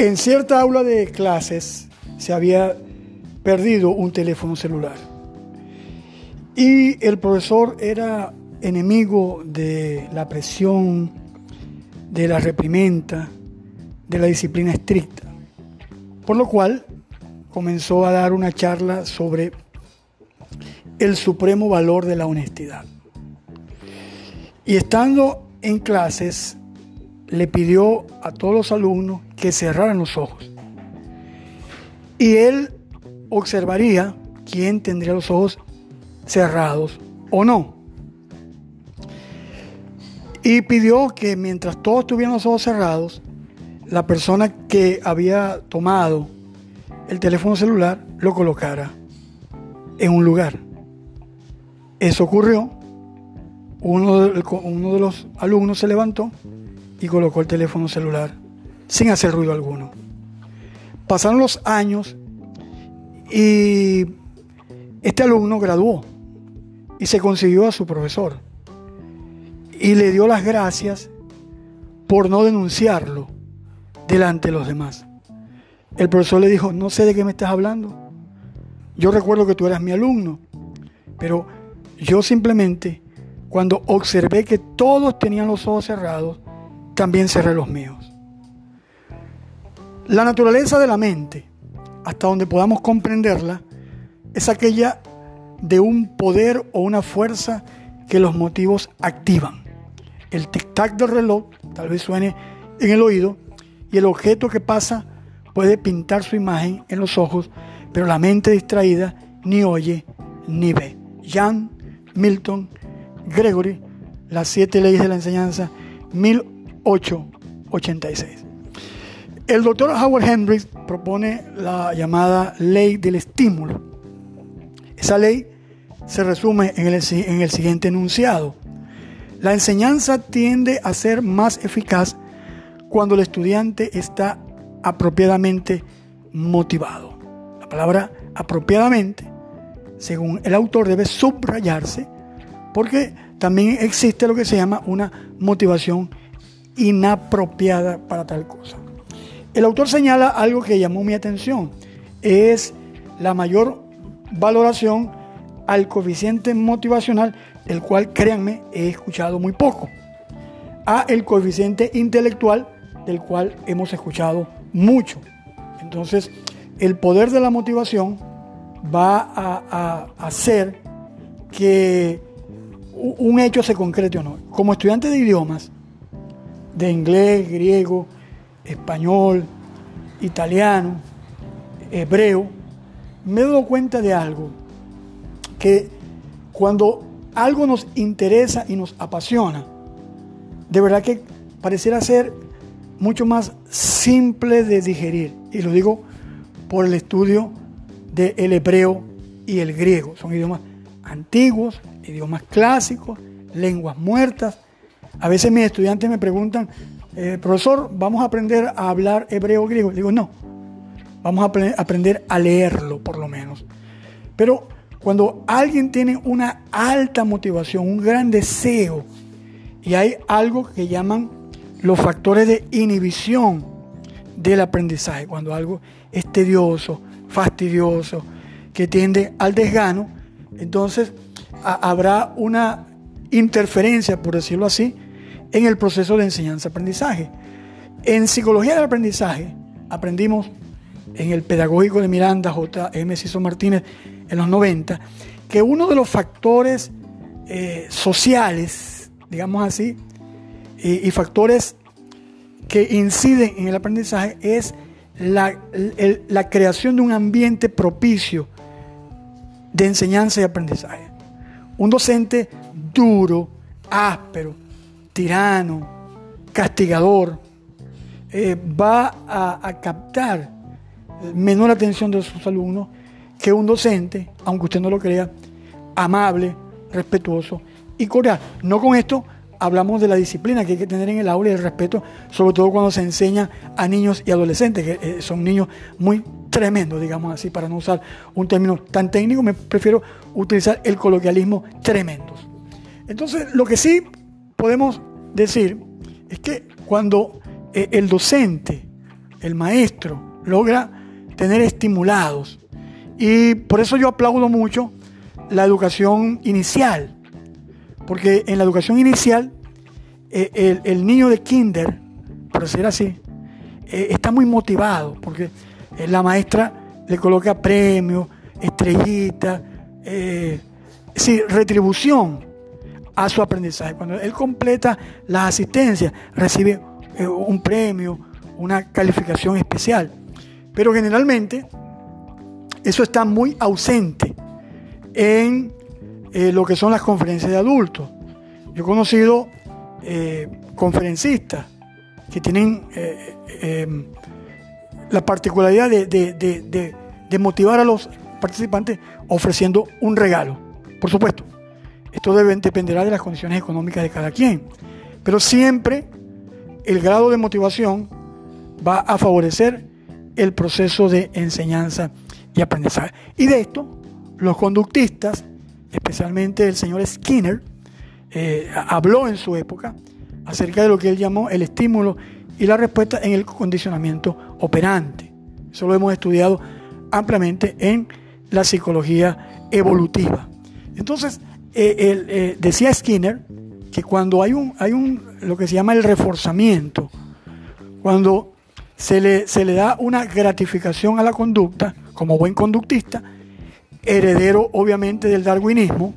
En cierta aula de clases se había perdido un teléfono celular. Y el profesor era enemigo de la presión, de la reprimenda, de la disciplina estricta. Por lo cual comenzó a dar una charla sobre el supremo valor de la honestidad. Y estando en clases, le pidió a todos los alumnos que cerraran los ojos. Y él observaría quién tendría los ojos cerrados o no. Y pidió que mientras todos tuvieran los ojos cerrados, la persona que había tomado el teléfono celular lo colocara en un lugar. Eso ocurrió. Uno de, los alumnos se levantó y colocó el teléfono celular sin hacer ruido alguno. Pasaron los años y este alumno graduó y se consiguió a su profesor y le dio las gracias por no denunciarlo delante de los demás. El profesor le dijo, no sé de qué me estás hablando. Yo recuerdo que tú eras mi alumno, pero yo simplemente, cuando observé que todos tenían los ojos cerrados, también cerré los míos. La naturaleza de la mente, hasta donde podamos comprenderla, es aquella de un poder o una fuerza que los motivos activan. El tic-tac del reloj tal vez suene en el oído y el objeto que pasa puede pintar su imagen en los ojos, pero la mente distraída ni oye ni ve. Jan Milton Gregory, Las siete leyes de la enseñanza, 1886. El doctor Howard Hendricks propone la llamada ley del estímulo. Esa ley se resume en el, en el siguiente enunciado. La enseñanza tiende a ser más eficaz cuando el estudiante está apropiadamente motivado. La palabra apropiadamente, según el autor, debe subrayarse porque también existe lo que se llama una motivación inapropiada para tal cosa. El autor señala algo que llamó mi atención, es la mayor valoración al coeficiente motivacional, el cual, créanme, he escuchado muy poco, a el coeficiente intelectual, del cual hemos escuchado mucho. Entonces, el poder de la motivación va a, hacer que un hecho se concrete o no. Como estudiante de idiomas, de inglés, griego, español, italiano, hebreo, me he dado cuenta de algo, que cuando algo nos interesa y nos apasiona, de verdad que pareciera ser mucho más simple de digerir. Y lo digo por el estudio del hebreo y el griego. Son idiomas antiguos, idiomas clásicos, lenguas muertas. A veces mis estudiantes me preguntan, eh, profesor, ¿vamos a aprender a hablar hebreo o griego? Digo, no, vamos a aprender a leerlo por lo menos. Pero cuando alguien tiene una alta motivación, un gran deseo, y hay algo que llaman los factores de inhibición del aprendizaje, cuando algo es tedioso, fastidioso, que tiende al desgano, entonces habrá una interferencia, por decirlo así, en el proceso de enseñanza-aprendizaje. En psicología del aprendizaje aprendimos en el pedagógico de Miranda, J. M. Ciso Martínez, en los 90, que uno de los factores eh, sociales, digamos así, y, factores que inciden en el aprendizaje es la, creación de un ambiente propicio de enseñanza y aprendizaje. Un docente duro, áspero, tirano, castigador, eh, va a, captar menor atención de sus alumnos que un docente, aunque usted no lo crea, amable, respetuoso y cordial. No con esto hablamos de la disciplina que hay que tener en el aula y el respeto, sobre todo cuando se enseña a niños y adolescentes, que eh, son niños muy tremendos, digamos así, para no usar un término tan técnico, me prefiero utilizar el coloquialismo tremendos. Entonces, lo que sí podemos decir es que cuando eh, el docente el maestro logra tener estimulados. Y por eso yo aplaudo mucho la educación inicial, porque en la educación inicial eh, el, niño de kinder, por decir así, eh, está muy motivado, porque eh, la maestra le coloca premios, estrellitas, sí, retribución a su aprendizaje. Cuando él completa las asistencias, recibe un premio, una calificación especial. Pero generalmente eso está muy ausente en eh, lo que son las conferencias de adultos. Yo he conocido eh, conferencistas que tienen eh, em, la particularidad de, motivar a los participantes ofreciendo un regalo. Por supuesto, esto dependerá de las condiciones económicas de cada quien, pero siempre el grado de motivación va a favorecer el proceso de enseñanza y aprendizaje. Y de esto, los conductistas, especialmente el señor Skinner, eh, habló en su época acerca de lo que él llamó el estímulo y la respuesta en el condicionamiento operante. Eso lo hemos estudiado ampliamente en la psicología evolutiva. Entonces, eh, eh, decía Skinner que cuando hay un, hay un, lo que se llama el reforzamiento, cuando se le, se le da una gratificación a la conducta como buen conductista, heredero obviamente del darwinismo,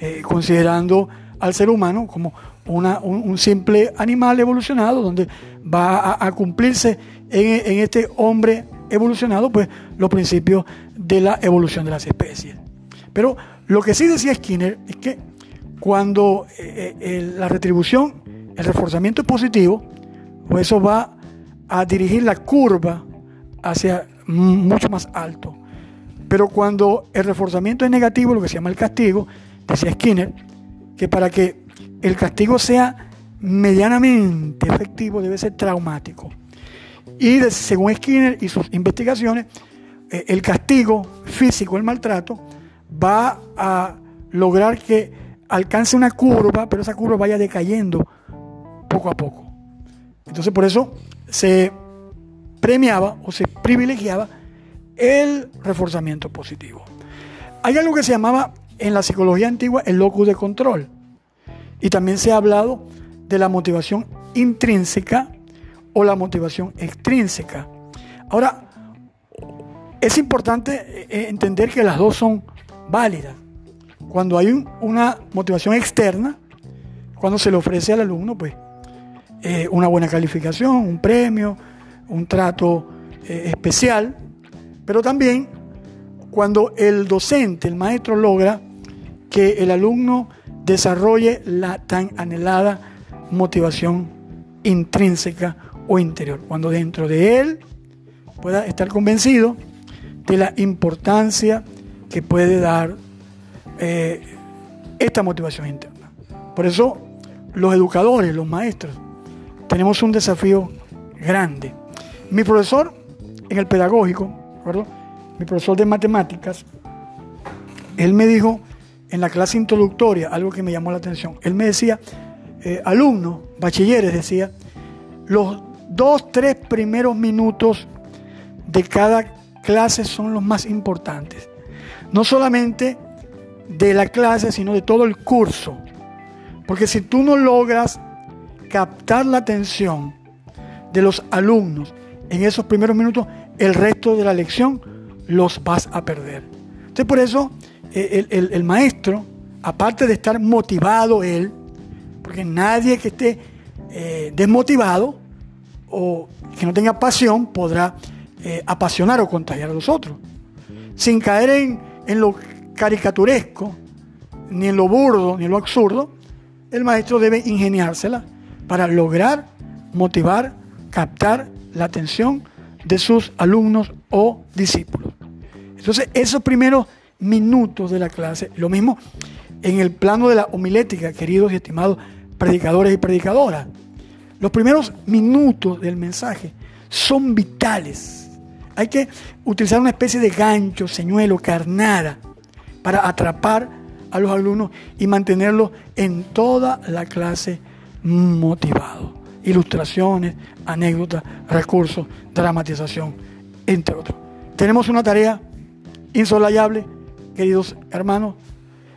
eh, considerando al ser humano como una, un, simple animal evolucionado, donde va a, cumplirse en, en, este hombre evolucionado, pues los principios de la evolución de las especies. Pero lo que sí decía Skinner es que cuando eh, eh, la retribución, el reforzamiento es positivo, pues eso va a dirigir la curva hacia mucho más alto. Pero cuando el reforzamiento es negativo, lo que se llama el castigo, decía Skinner, que para que el castigo sea medianamente efectivo debe ser traumático. Y según Skinner y sus investigaciones, eh, el castigo físico, el maltrato, va a lograr que alcance una curva, pero esa curva vaya decayendo poco a poco. Entonces por eso se premiaba o se privilegiaba el reforzamiento positivo. Hay algo que se llamaba en la psicología antigua el locus de control. Y también se ha hablado de la motivación intrínseca o la motivación extrínseca. Ahora, es importante eh, entender que las dos son válidas. Cuando hay una motivación externa, cuando se le ofrece al alumno, pues eh, una buena calificación, un premio, un trato eh, especial, pero también cuando el docente, el maestro logra que el alumno desarrolle la tan anhelada motivación intrínseca o interior, cuando dentro de él pueda estar convencido de la importancia que puede dar eh, esta motivación interna. Por eso los educadores, los maestros, tenemos un desafío grande. Mi profesor en el pedagógico, mi profesor de matemáticas, él me dijo en la clase introductoria algo que me llamó la atención. Él me decía, eh, alumnos, bachilleres, decía, los dos, tres primeros minutos de cada clase son los más importantes. No solamente de la clase, sino de todo el curso. Porque si tú no logras captar la atención de los alumnos en esos primeros minutos, el resto de la lección los vas a perder. Entonces por eso eh, el, maestro, aparte de estar motivado él, porque nadie que esté eh, desmotivado o que no tenga pasión podrá eh, apasionar o contagiar a los otros. Sin caer en, en lo caricaturesco, ni en lo burdo, ni en lo absurdo, el maestro debe ingeniársela para lograr motivar, captar la atención de sus alumnos o discípulos. Entonces, esos primeros minutos de la clase, lo mismo en el plano de la homilética, queridos y estimados predicadores y predicadoras, los primeros minutos del mensaje son vitales. Hay que utilizar una especie de gancho, señuelo, carnada, para atrapar a los alumnos y mantenerlos en toda la clase motivados. ilustraciones, anécdotas, recursos, dramatización, entre otros. Tenemos una tarea insolayable, queridos hermanos,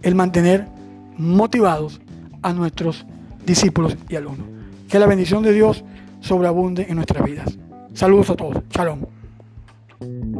el mantener motivados a nuestros discípulos y alumnos. Que la bendición de Dios sobreabunde en nuestras vidas. Saludos a todos. Shalom. Thank you.